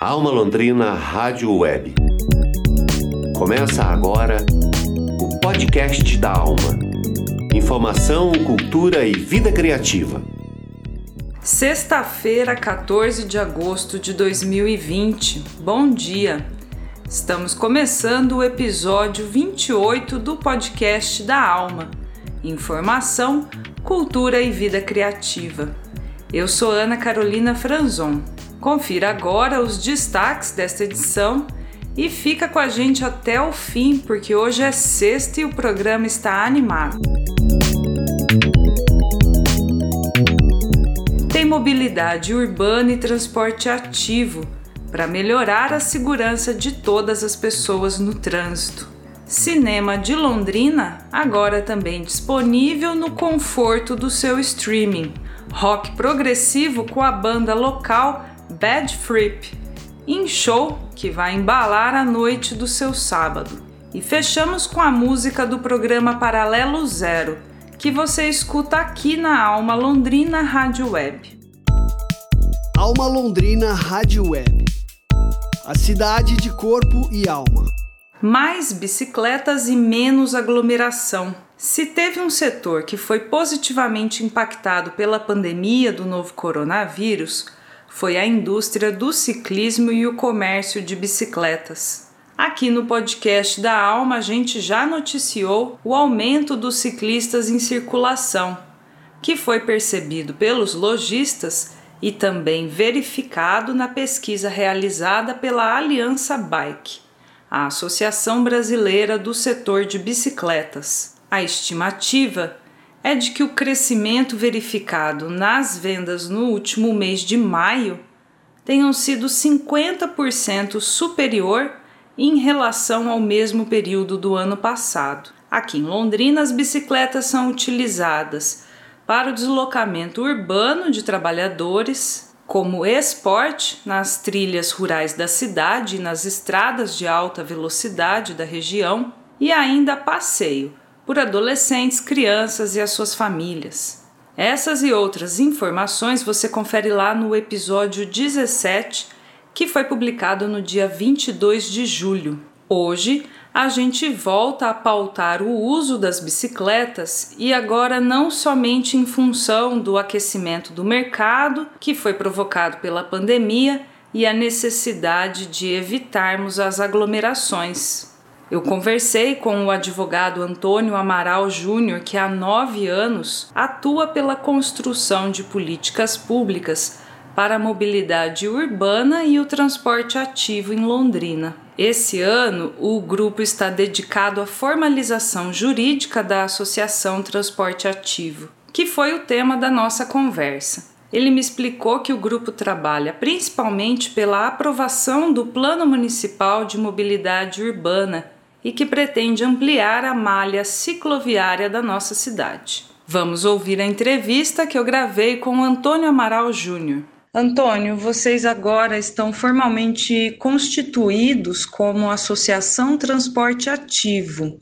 Alma Londrina Rádio Web. Começa agora o podcast da Alma. Informação, cultura e vida criativa. Sexta-feira, 14 de agosto de 2020. Bom dia. Estamos começando o episódio 28 do podcast da Alma. Informação, cultura e vida criativa. Eu sou Ana Carolina Franzon. Confira agora os destaques desta edição e fica com a gente até o fim, porque hoje é sexta e o programa está animado. Tem mobilidade urbana e transporte ativo para melhorar a segurança de todas as pessoas no trânsito. Cinema de Londrina agora também disponível no conforto do seu streaming. Rock progressivo com a banda local Bad Fripp, em show que vai embalar a noite do seu sábado. E fechamos com a música do programa Paralelo Zero, que você escuta aqui na Alma Londrina Rádio Web. Alma Londrina Rádio Web. A cidade de corpo e alma. Mais bicicletas e menos aglomeração. Se teve um setor que foi positivamente impactado pela pandemia do novo coronavírus, foi a indústria do ciclismo e o comércio de bicicletas. Aqui no podcast da Alma, a gente já noticiou o aumento dos ciclistas em circulação, que foi percebido pelos lojistas e também verificado na pesquisa realizada pela Aliança Bike, a Associação Brasileira do Setor de Bicicletas. A estimativa é de que o crescimento verificado nas vendas no último mês de maio tenham sido 50% superior em relação ao mesmo período do ano passado. Aqui em Londrina, as bicicletas são utilizadas para o deslocamento urbano de trabalhadores, como esporte nas trilhas rurais da cidade e nas estradas de alta velocidade da região, e ainda passeio por adolescentes, crianças e as suas famílias. Essas e outras informações você confere lá no episódio 17, que foi publicado no dia 22 de julho. Hoje a gente volta a pautar o uso das bicicletas e agora não somente em função do aquecimento do mercado, que foi provocado pela pandemia, e a necessidade de evitarmos as aglomerações. Eu conversei com o advogado Antônio Amaral Júnior, que há nove anos atua pela construção de políticas públicas para a mobilidade urbana e o transporte ativo em Londrina. Esse ano, o grupo está dedicado à formalização jurídica da Associação Transporte Ativo, que foi o tema da nossa conversa. Ele me explicou que o grupo trabalha principalmente pela aprovação do Plano Municipal de Mobilidade Urbana e que pretende ampliar a malha cicloviária da nossa cidade. Vamos ouvir a entrevista que eu gravei com Antônio Amaral Júnior. Antônio, vocês agora estão formalmente constituídos como Associação Transporte Ativo.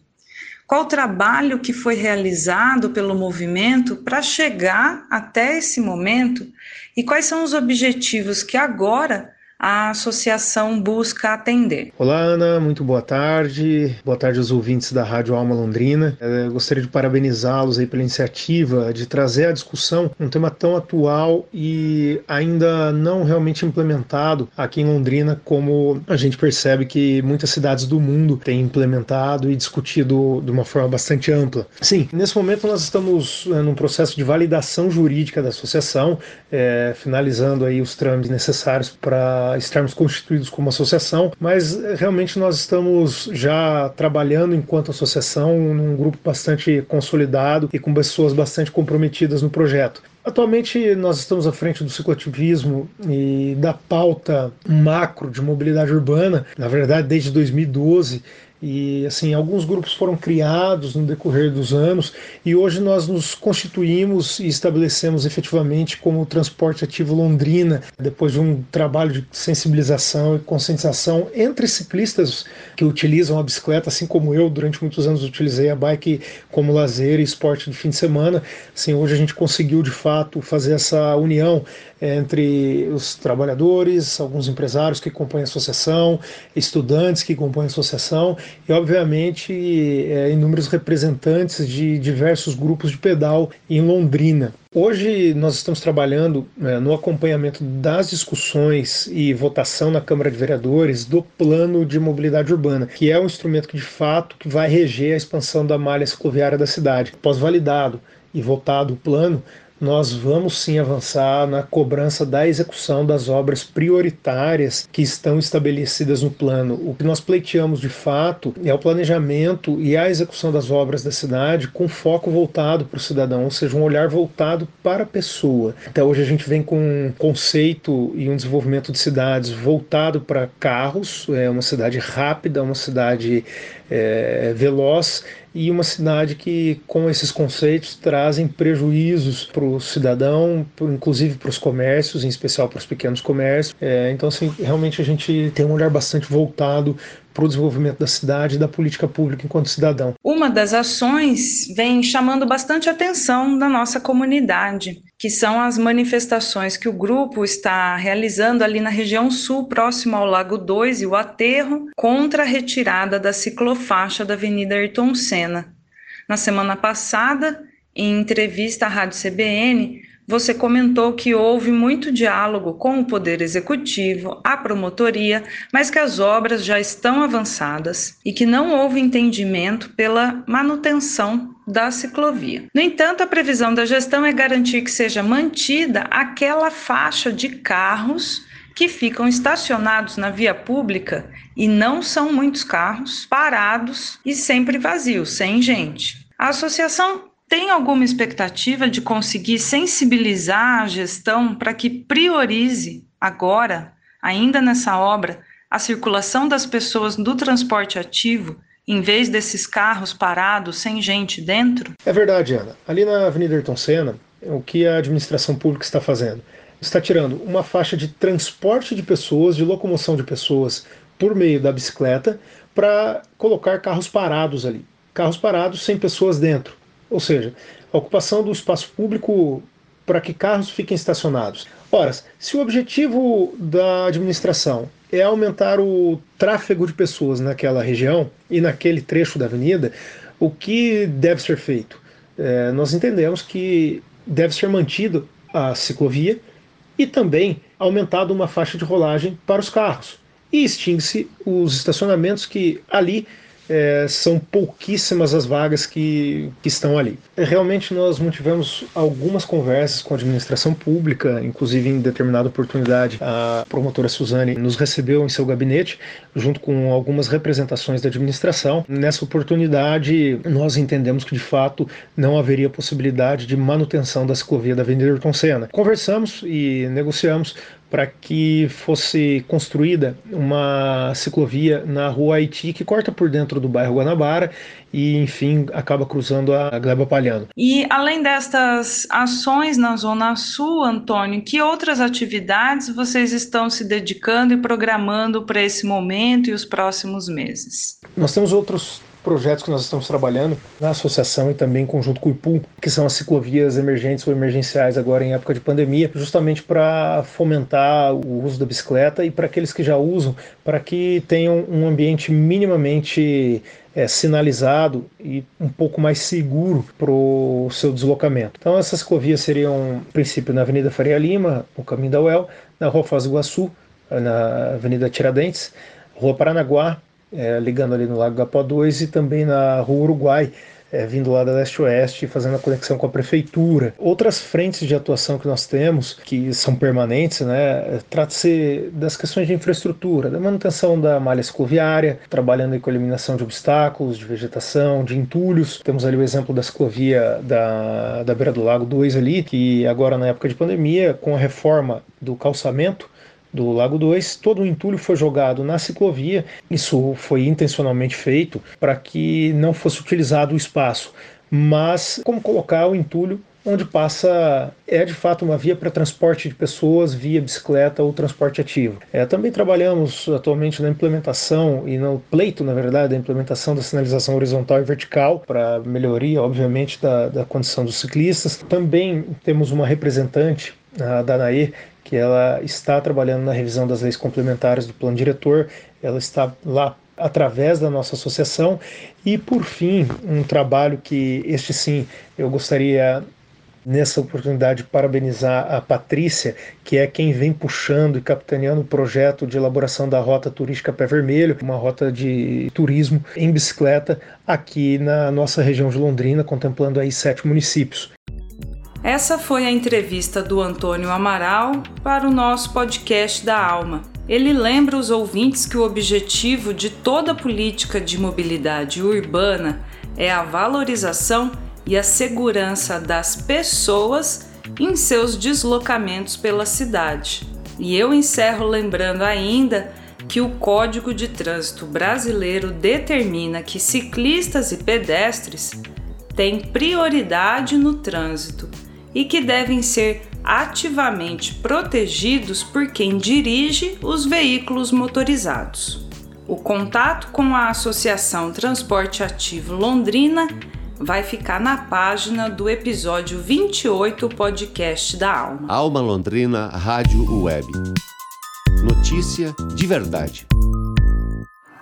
Qual o trabalho que foi realizado pelo movimento para chegar até esse momento e quais são os objetivos que agora a associação busca atender. Olá, Ana, muito boa tarde. Boa tarde aos ouvintes da Rádio Alma Londrina. Eu gostaria de parabenizá-los aí pela iniciativa de trazer à discussão um tema tão atual e ainda não realmente implementado aqui em Londrina, como a gente percebe que muitas cidades do mundo têm implementado e discutido de uma forma bastante ampla. Sim, nesse momento nós estamos é, num processo de validação jurídica da associação, é, finalizando aí os trâmites necessários para estarmos constituídos como associação, mas eh, realmente nós estamos já trabalhando enquanto associação num grupo bastante consolidado e com pessoas bastante comprometidas no projeto. Atualmente nós estamos à frente do cicloativismo e da pauta macro de mobilidade urbana, na verdade desde 2012, E assim, alguns grupos foram criados no decorrer dos anos e hoje nós nos constituímos e estabelecemos efetivamente como Transporte Ativo Londrina, depois de um trabalho de sensibilização e conscientização entre ciclistas que utilizam a bicicleta, assim como eu durante muitos anos utilizei a bike como lazer e esporte de fim de semana. Assim, hoje a gente conseguiu de fato fazer essa união entre os trabalhadores, alguns empresários que compõem a associação, estudantes que compõem a associação e, obviamente, é, inúmeros representantes de diversos grupos de pedal em Londrina. Hoje nós estamos trabalhando é, no acompanhamento das discussões e votação na Câmara de Vereadores do Plano de Mobilidade Urbana, que é um instrumento que de fato que vai reger a expansão da malha cicloviária da cidade. Após validado e votado o plano, nós vamos sim avançar na cobrança da execução das obras prioritárias que estão estabelecidas no plano. O que nós pleiteamos de fato é o planejamento e a execução das obras da cidade com foco voltado para o cidadão, ou seja, um olhar voltado para a pessoa. Até hoje a gente vem com um conceito e um desenvolvimento de cidades voltado para carros, é uma cidade rápida, uma cidade é, veloz e uma cidade que, com esses conceitos, trazem prejuízos para o cidadão, inclusive para os comércios, em especial para os pequenos comércios. É, então, assim, realmente a gente tem um olhar bastante voltado para o desenvolvimento da cidade e da política pública enquanto cidadão. Uma das ações vem chamando bastante atenção da nossa comunidade, que são as manifestações que o grupo está realizando ali na região sul, próximo ao Lago 2 e o aterro, contra a retirada da ciclofaixa da Avenida Ayrton Senna. Na semana passada, em entrevista à Rádio CBN, você comentou que houve muito diálogo com o Poder Executivo, a promotoria, mas que as obras já estão avançadas e que não houve entendimento pela manutenção da ciclovia. No entanto, a previsão da gestão é garantir que seja mantida aquela faixa de carros que ficam estacionados na via pública e não são muitos carros parados e sempre vazios, sem gente. A associação tem alguma expectativa de conseguir sensibilizar a gestão para que priorize agora, ainda nessa obra, a circulação das pessoas do transporte ativo em vez desses carros parados sem gente dentro? É verdade, Ana. Ali na Avenida Ayrton Senna, o que a administração pública está fazendo? Está tirando uma faixa de transporte de pessoas, de locomoção de pessoas por meio da bicicleta, para colocar carros parados ali. Carros parados sem pessoas dentro. Ou seja, a ocupação do espaço público para que carros fiquem estacionados. Ora, se o objetivo da administração é aumentar o tráfego de pessoas naquela região e naquele trecho da avenida, o que deve ser feito? É, nós entendemos que deve ser mantido a ciclovia e também aumentado uma faixa de rolagem para os carros. E extingue-se os estacionamentos que ali é, são pouquíssimas as vagas que, que estão ali. Realmente nós mantivemos algumas conversas com a administração pública, inclusive em determinada oportunidade a promotora Suzane nos recebeu em seu gabinete, junto com algumas representações da administração. Nessa oportunidade nós entendemos que de fato não haveria possibilidade de manutenção da ciclovia da Avenida Ayrton Senna. Conversamos e negociamos para que fosse construída uma ciclovia na rua Haiti que corta por dentro do bairro Guanabara e, enfim, acaba cruzando a Gleba Palhano. E além destas ações na Zona Sul, Antônio, que outras atividades vocês estão se dedicando e programando para esse momento e os próximos meses? Nós temos outros projetos que nós estamos trabalhando na associação e também em conjunto com o IPUM, que são as ciclovias emergentes ou emergenciais agora em época de pandemia, justamente para fomentar o uso da bicicleta e para aqueles que já usam, para que tenham um ambiente minimamente é, sinalizado e um pouco mais seguro para o seu deslocamento. Então essas ciclovias seriam, a princípio, na Avenida Faria Lima, o caminho da UEL, na Rua do Iguaçu, na Avenida Tiradentes, Rua Paranaguá, é, ligando ali no Lago Gapó 2 e também na Rua Uruguai, é, vindo lá da leste-oeste, fazendo a conexão com a prefeitura. Outras frentes de atuação que nós temos, que são permanentes, né, trata-se das questões de infraestrutura, da manutenção da malha cicloviária, trabalhando com a eliminação de obstáculos, de vegetação, de entulhos. Temos ali o exemplo da ciclovia da, da beira do Lago 2 ali, que agora na época de pandemia, com a reforma do calçamento, do Lago 2, todo o entulho foi jogado na ciclovia. Isso foi intencionalmente feito para que não fosse utilizado o espaço. Mas como colocar o entulho onde passa é de fato uma via para transporte de pessoas via bicicleta ou transporte ativo. É, também trabalhamos atualmente na implementação e no pleito, na verdade, da implementação da sinalização horizontal e vertical para melhoria, obviamente, da, da condição dos ciclistas. Também temos uma representante a Danae, que ela está trabalhando na revisão das leis complementares do plano diretor, ela está lá através da nossa associação e por fim um trabalho que este sim eu gostaria nessa oportunidade parabenizar a Patrícia, que é quem vem puxando e capitaneando o projeto de elaboração da Rota Turística Pé Vermelho, uma rota de turismo em bicicleta aqui na nossa região de Londrina, contemplando aí sete municípios. Essa foi a entrevista do Antônio Amaral para o nosso podcast da Alma. Ele lembra os ouvintes que o objetivo de toda política de mobilidade urbana é a valorização e a segurança das pessoas em seus deslocamentos pela cidade. E eu encerro lembrando ainda que o Código de Trânsito Brasileiro determina que ciclistas e pedestres têm prioridade no trânsito e que devem ser ativamente protegidos por quem dirige os veículos motorizados. O contato com a Associação Transporte Ativo Londrina vai ficar na página do episódio 28 podcast da Alma. Alma Londrina Rádio Web. Notícia de verdade.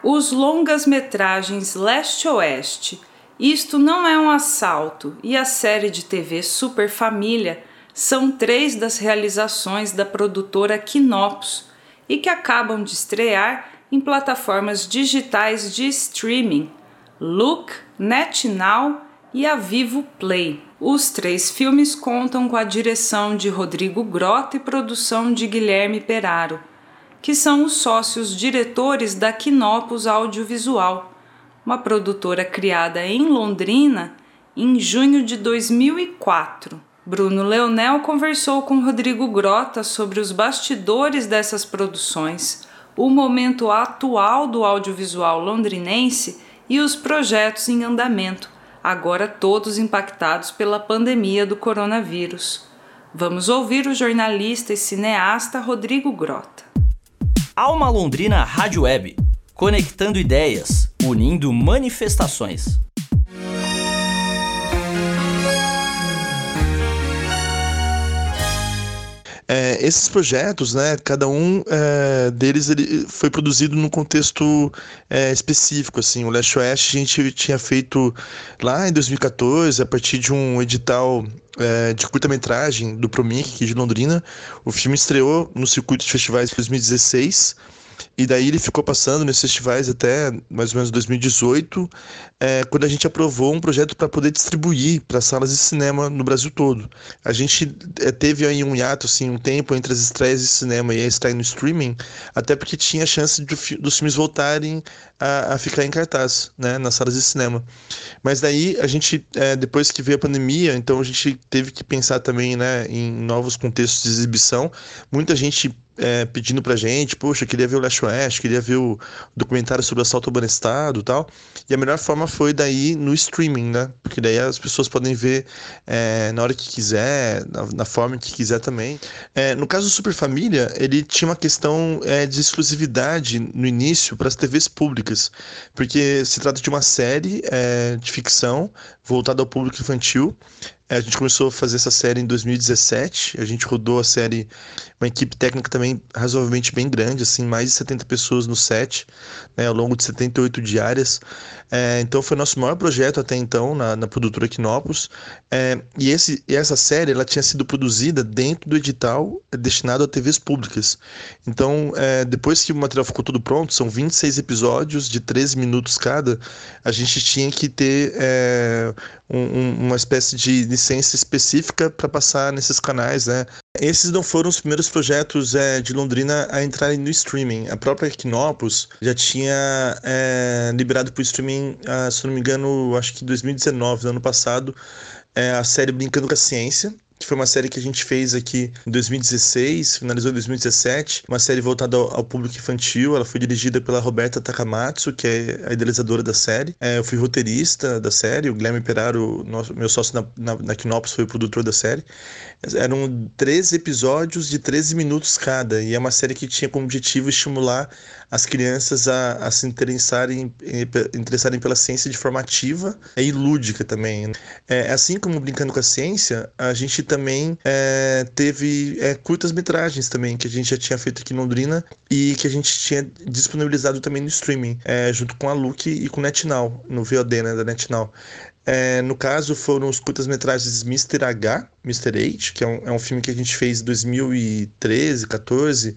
Os longas-metragens Leste-Oeste, Isto Não É um Assalto e a série de TV Super Família são três das realizações da produtora Quinopus e que acabam de estrear em plataformas digitais de streaming Look, NetNow e a Vivo Play. Os três filmes contam com a direção de Rodrigo Grota e produção de Guilherme Peraro, que são os sócios diretores da Quinopus Audiovisual, uma produtora criada em Londrina em junho de 2004. Bruno Leonel conversou com Rodrigo Grota sobre os bastidores dessas produções, o momento atual do audiovisual londrinense e os projetos em andamento agora todos impactados pela pandemia do coronavírus. Vamos ouvir o jornalista e cineasta Rodrigo Grota. Alma Londrina Rádio Web, conectando ideias, unindo manifestações. É, esses projetos, né, cada um é, deles ele foi produzido num contexto é, específico. Assim, o Leste Oeste a gente tinha feito lá em 2014, a partir de um edital é, de curta-metragem do Promic, aqui de Londrina. O filme estreou no circuito de festivais em 2016 e daí ele ficou passando nesses festivais até mais ou menos 2018, é, quando a gente aprovou um projeto para poder distribuir para salas de cinema no Brasil todo. A gente é, teve aí um hiato, assim, um tempo entre as estreias de cinema e a estreia no streaming, até porque tinha a chance de, dos filmes voltarem a, a, ficar em cartaz, né, nas salas de cinema. Mas daí a gente, é, depois que veio a pandemia, então a gente teve que pensar também, né, em novos contextos de exibição. Muita gente é, pedindo pra gente, poxa, queria ver o Last West, queria ver o documentário sobre o assalto ao Banestado e tal. E a melhor forma foi daí no streaming, né? Porque daí as pessoas podem ver é, na hora que quiser, na, na, forma que quiser também. É, no caso do Super Família, ele tinha uma questão é, de exclusividade no início para as TVs públicas, porque se trata de uma série é, de ficção voltada ao público infantil a gente começou a fazer essa série em 2017. A gente rodou a série, uma equipe técnica também razoavelmente bem grande, assim, mais de 70 pessoas no set, né, ao longo de 78 diárias. É, então foi nosso maior projeto até então na, na produtora Quinopus. É, e esse, essa série ela tinha sido produzida dentro do edital destinado a TVs públicas. Então, é, depois que o material ficou tudo pronto, são 26 episódios de 13 minutos cada, a gente tinha que ter é, um, uma espécie de licença específica para passar nesses canais, né? Esses não foram os primeiros projetos é, de Londrina a entrarem no streaming. A própria Equinopus já tinha é, liberado para o streaming, ah, se não me engano, acho que em 2019, no ano passado, é, a série Brincando com a Ciência, foi uma série que a gente fez aqui em 2016, finalizou em 2017, uma série voltada ao, ao público infantil. Ela foi dirigida pela Roberta Takamatsu, que é a idealizadora da série. É, eu fui roteirista da série, o Guilherme Peraro, nosso, meu sócio na, na, na foi o produtor da série. Eram 13 episódios de 13 minutos cada, e é uma série que tinha como objetivo estimular as crianças a, a se interessarem, interessarem pela ciência de forma ativa e lúdica também. É, assim como Brincando com a Ciência, a gente também é, teve é, curtas-metragens também, que a gente já tinha feito aqui em Londrina e que a gente tinha disponibilizado também no streaming, é, junto com a Luke e com NetNow, no VOD né, da NetNow. É, no caso, foram os curtas-metragens Mr. H, Mr. H, que é um, é um filme que a gente fez em 2013, 14,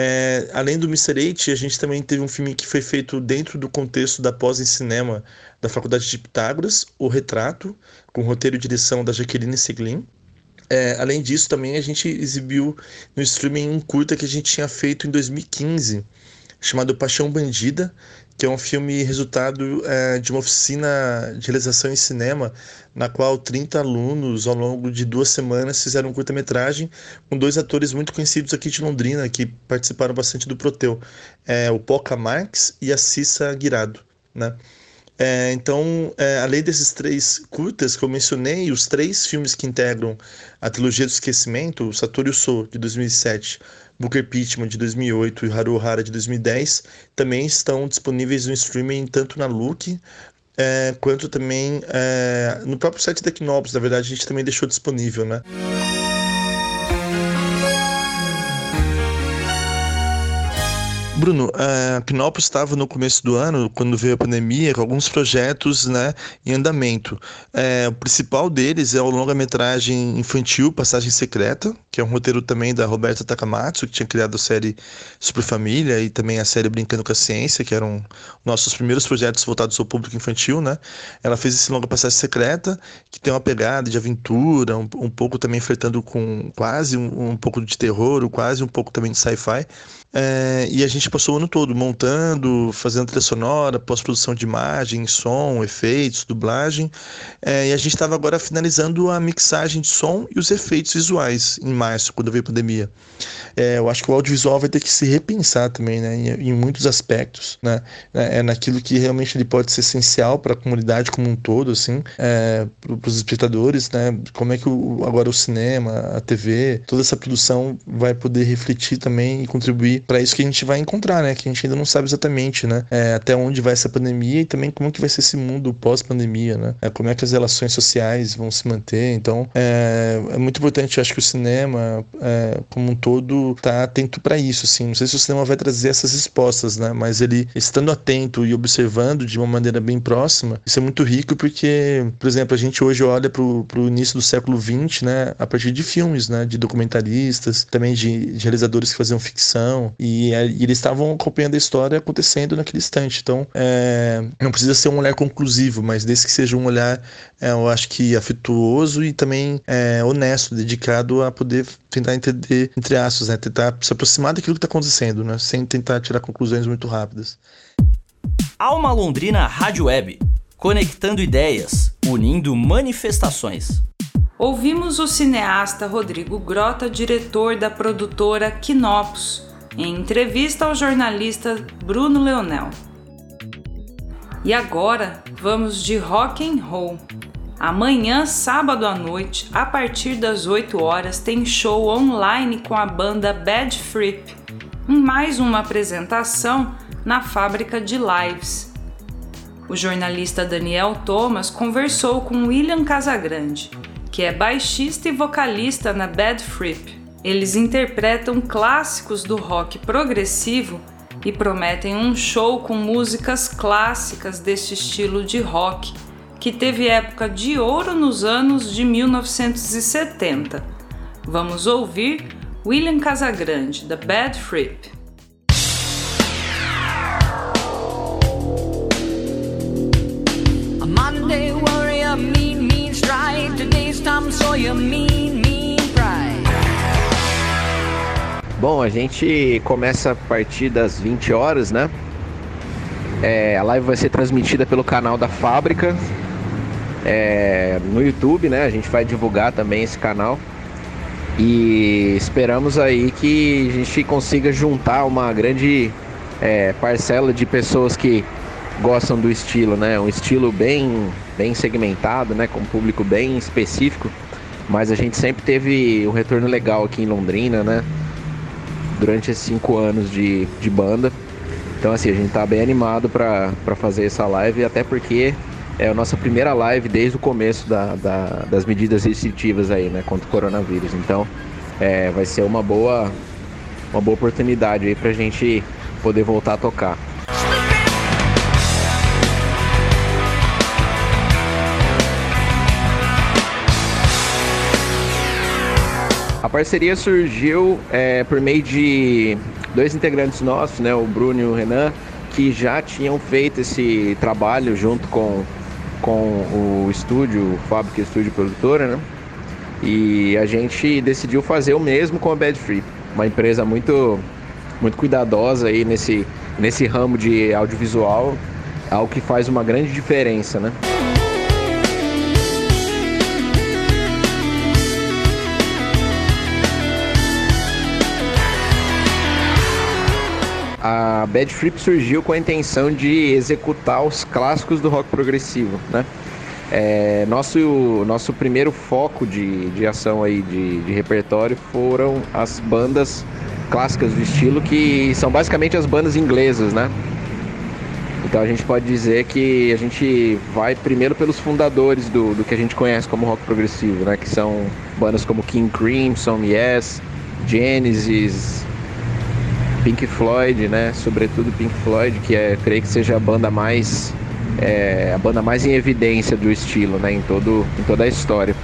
é, além do Mr. H, a gente também teve um filme que foi feito dentro do contexto da pós em cinema da Faculdade de Pitágoras, O Retrato, com roteiro e direção da Jaqueline Seglin. É, além disso, também a gente exibiu no streaming um curta que a gente tinha feito em 2015, chamado Paixão Bandida, que é um filme resultado é, de uma oficina de realização em cinema, na qual 30 alunos, ao longo de duas semanas, fizeram um curta-metragem com dois atores muito conhecidos aqui de Londrina, que participaram bastante do Proteu, é, o Poca Marx e a Cissa Guirado. Né? É, então, é, além desses três curtas que eu mencionei, os três filmes que integram a trilogia do esquecimento, o Satoru So, de 2007, Booker Pittman de 2008 e Haru Hara de 2010 também estão disponíveis no streaming tanto na Look é, quanto também é, no próprio site da Knobs, na verdade a gente também deixou disponível, né? Bruno, a Knopos estava no começo do ano, quando veio a pandemia, com alguns projetos né, em andamento. É, o principal deles é o longa-metragem infantil Passagem Secreta, que é um roteiro também da Roberta Takamatsu, que tinha criado a série Super Família e também a série Brincando com a Ciência, que eram nossos primeiros projetos voltados ao público infantil. Né? Ela fez esse longa Passagem Secreta, que tem uma pegada de aventura, um, um pouco também flertando com quase um, um pouco de terror, quase um pouco também de sci-fi. É, e a gente passou o ano todo montando, fazendo trilha sonora, pós-produção de imagem, som, efeitos, dublagem. É, e a gente estava agora finalizando a mixagem de som e os efeitos visuais em março, quando veio a pandemia. É, eu acho que o audiovisual vai ter que se repensar também, né, em, em muitos aspectos, né, é, é naquilo que realmente ele pode ser essencial para a comunidade como um todo, assim, é, para os espectadores, né, como é que o, agora o cinema, a TV, toda essa produção vai poder refletir também e contribuir para isso que a gente vai encontrar, né? Que a gente ainda não sabe exatamente, né? É, até onde vai essa pandemia e também como que vai ser esse mundo pós-pandemia, né? É, como é que as relações sociais vão se manter. Então, é, é muito importante, acho que o cinema, é, como um todo, tá atento para isso, assim. Não sei se o cinema vai trazer essas respostas, né? Mas ele estando atento e observando de uma maneira bem próxima, isso é muito rico porque, por exemplo, a gente hoje olha para o início do século XX, né? A partir de filmes, né? De documentaristas, também de, de realizadores que faziam ficção, e, e eles estavam acompanhando a história acontecendo naquele instante. Então, é, não precisa ser um olhar conclusivo, mas desde que seja um olhar, é, eu acho que afetuoso e também é, honesto, dedicado a poder tentar entender, entre aspas, né, tentar se aproximar daquilo que está acontecendo, né, sem tentar tirar conclusões muito rápidas. Alma Londrina Rádio Web, conectando ideias, unindo manifestações. Ouvimos o cineasta Rodrigo Grota, diretor da produtora Quinopos, em entrevista ao jornalista Bruno Leonel. E agora vamos de rock and roll. Amanhã, sábado à noite, a partir das 8 horas, tem show online com a banda Bad Fripp, em mais uma apresentação na fábrica de lives. O jornalista Daniel Thomas conversou com William Casagrande, que é baixista e vocalista na Bad Fripp. Eles interpretam clássicos do rock progressivo e prometem um show com músicas clássicas deste estilo de rock, que teve época de ouro nos anos de 1970. Vamos ouvir William Casagrande, The Bad Fripp. A Monday warrior, mean. Today's Tom Sawyer, mean Bom, a gente começa a partir das 20 horas, né? É, a live vai ser transmitida pelo canal da fábrica. é, no YouTube, né? A gente vai divulgar também esse canal. E esperamos aí que a gente consiga juntar uma grande é, parcela de pessoas que gostam do estilo, né? Um estilo bem, bem segmentado, né? Com um público bem específico. Mas a gente sempre teve um retorno legal aqui em Londrina, né? Durante esses cinco anos de, de banda. Então, assim, a gente tá bem animado para fazer essa live, até porque é a nossa primeira live desde o começo da, da, das medidas restritivas aí, né? Contra o coronavírus. Então, é, vai ser uma boa, uma boa oportunidade aí pra gente poder voltar a tocar. A parceria surgiu é, por meio de dois integrantes nossos, né, o Bruno e o Renan, que já tinham feito esse trabalho junto com, com o estúdio, o Fábrica Estúdio Produtora, né? E a gente decidiu fazer o mesmo com a Bad Free, uma empresa muito muito cuidadosa aí nesse, nesse ramo de audiovisual, algo que faz uma grande diferença, né? A Bad Flip surgiu com a intenção de executar os clássicos do rock progressivo, né? É, nosso, nosso primeiro foco de, de ação aí de, de repertório foram as bandas clássicas do estilo, que são basicamente as bandas inglesas, né? Então a gente pode dizer que a gente vai primeiro pelos fundadores do, do que a gente conhece como rock progressivo, né? Que são bandas como King Crimson, Yes, Genesis, Pink Floyd, né? Sobretudo Pink Floyd, que é, creio que seja a banda mais é, a banda mais em evidência do estilo, né? Em todo em toda a história.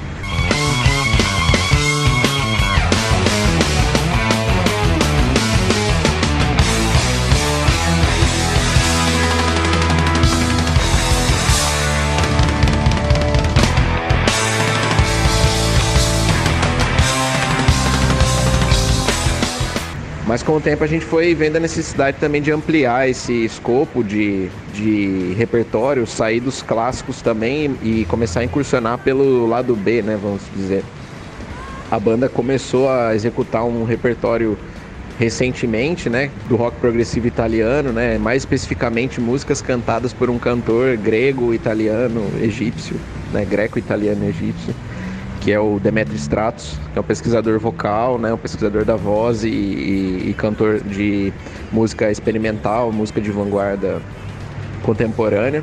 Mas com o tempo a gente foi vendo a necessidade também de ampliar esse escopo de, de repertório, sair dos clássicos também e começar a incursionar pelo lado B, né, vamos dizer. A banda começou a executar um repertório recentemente, né, do rock progressivo italiano, né, mais especificamente músicas cantadas por um cantor grego, italiano, egípcio, né, greco-italiano, egípcio que é o Demetrio Stratos, que é um pesquisador vocal, né, um pesquisador da voz e, e, e cantor de música experimental, música de vanguarda contemporânea.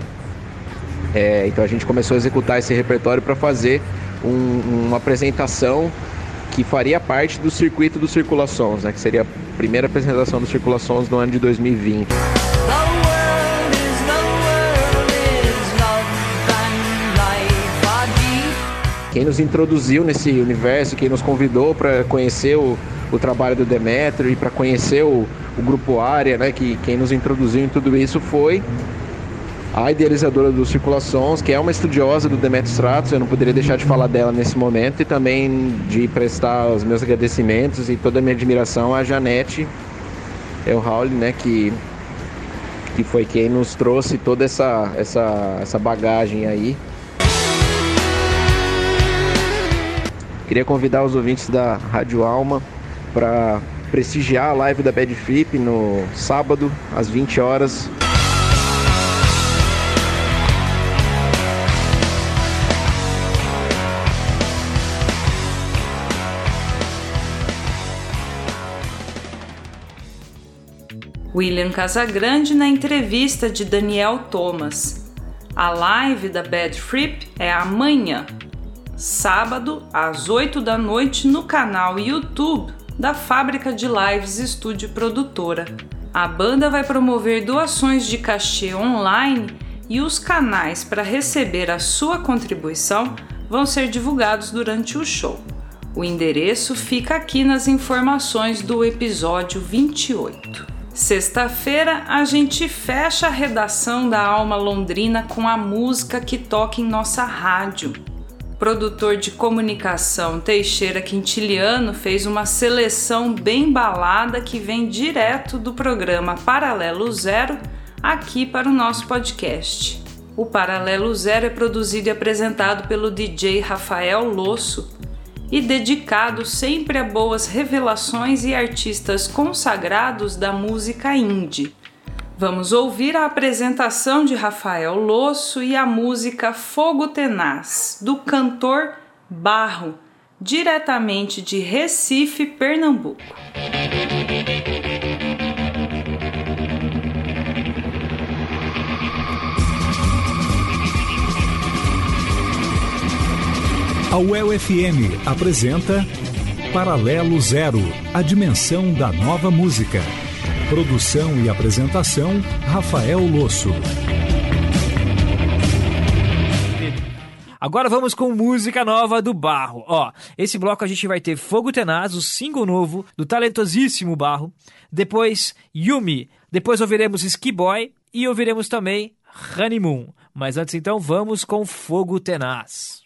É, então a gente começou a executar esse repertório para fazer um, uma apresentação que faria parte do circuito dos Circulações, né, que seria a primeira apresentação dos Circulações no ano de 2020. Quem nos introduziu nesse universo, quem nos convidou para conhecer o, o, trabalho do Demetrio e para conhecer o, o, grupo Área, né, que quem nos introduziu em tudo isso foi a idealizadora do Circulações, que é uma estudiosa do Demetrio Stratos, eu não poderia deixar de falar dela nesse momento e também de prestar os meus agradecimentos e toda a minha admiração à Janete Elhaul, né, que que foi quem nos trouxe toda essa, essa, essa bagagem aí Queria convidar os ouvintes da Rádio Alma para prestigiar a live da Bad Flip no sábado, às 20 horas. William Casagrande na entrevista de Daniel Thomas. A live da Bad Flip é amanhã, sábado às 8 da noite no canal YouTube da Fábrica de Lives Estúdio Produtora. A banda vai promover doações de cachê online e os canais para receber a sua contribuição vão ser divulgados durante o show. O endereço fica aqui nas informações do episódio 28. Sexta-feira a gente fecha a redação da Alma Londrina com a música que toca em nossa rádio produtor de comunicação Teixeira Quintiliano fez uma seleção bem balada que vem direto do programa Paralelo Zero aqui para o nosso podcast. O Paralelo Zero é produzido e apresentado pelo DJ Rafael Losso e dedicado sempre a boas revelações e artistas consagrados da música indie. Vamos ouvir a apresentação de Rafael Losso e a música Fogo Tenaz, do cantor Barro, diretamente de Recife, Pernambuco. A UEL FM apresenta Paralelo Zero, a dimensão da nova música. Produção e apresentação, Rafael Losso. Agora vamos com música nova do Barro. Ó, esse bloco a gente vai ter Fogo Tenaz, o single novo do talentosíssimo Barro. Depois Yumi. Depois ouviremos Ski Boy e ouviremos também Honeymoon. Mas antes então vamos com Fogo Tenaz.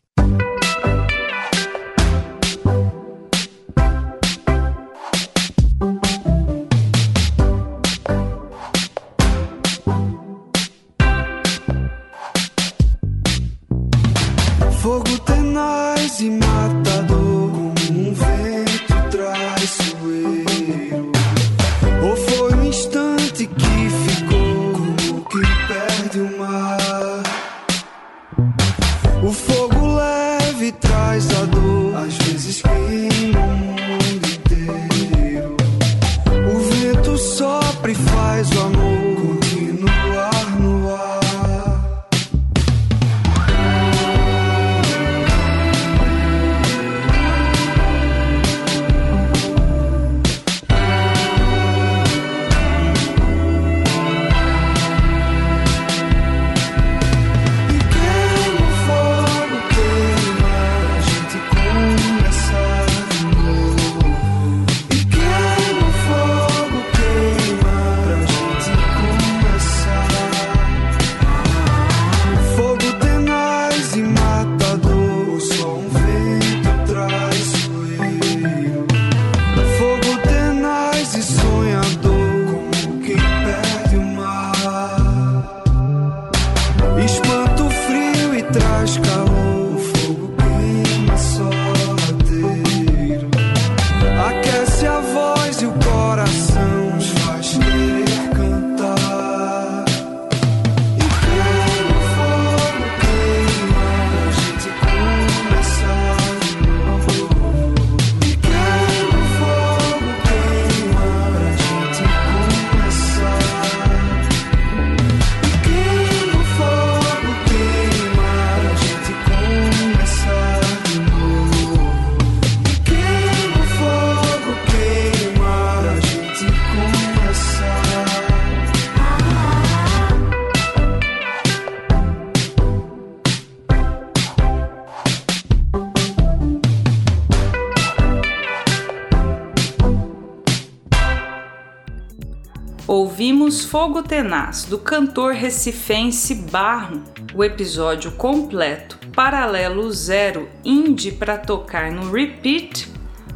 Fogo Tenaz, do cantor recifense Barro, o episódio completo, Paralelo Zero, Indie para tocar no Repeat,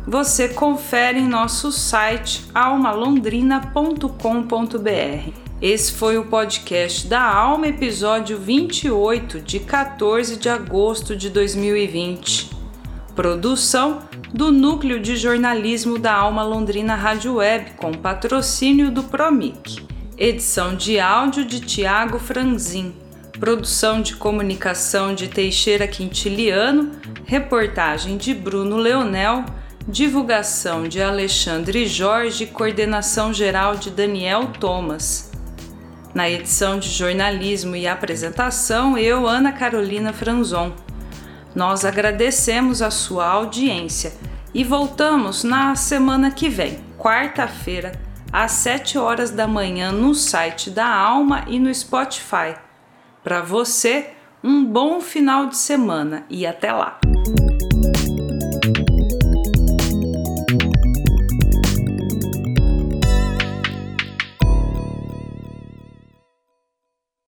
você confere em nosso site almalondrina.com.br. Esse foi o podcast da Alma, episódio 28, de 14 de agosto de 2020. Produção do Núcleo de Jornalismo da Alma Londrina Rádio Web, com patrocínio do Promic. Edição de áudio de Tiago Franzin. Produção de comunicação de Teixeira Quintiliano. Reportagem de Bruno Leonel. Divulgação de Alexandre Jorge. Coordenação geral de Daniel Thomas. Na edição de jornalismo e apresentação, eu, Ana Carolina Franzon. Nós agradecemos a sua audiência e voltamos na semana que vem, quarta-feira, às 7 horas da manhã, no site da Alma e no Spotify. Para você, um bom final de semana e até lá!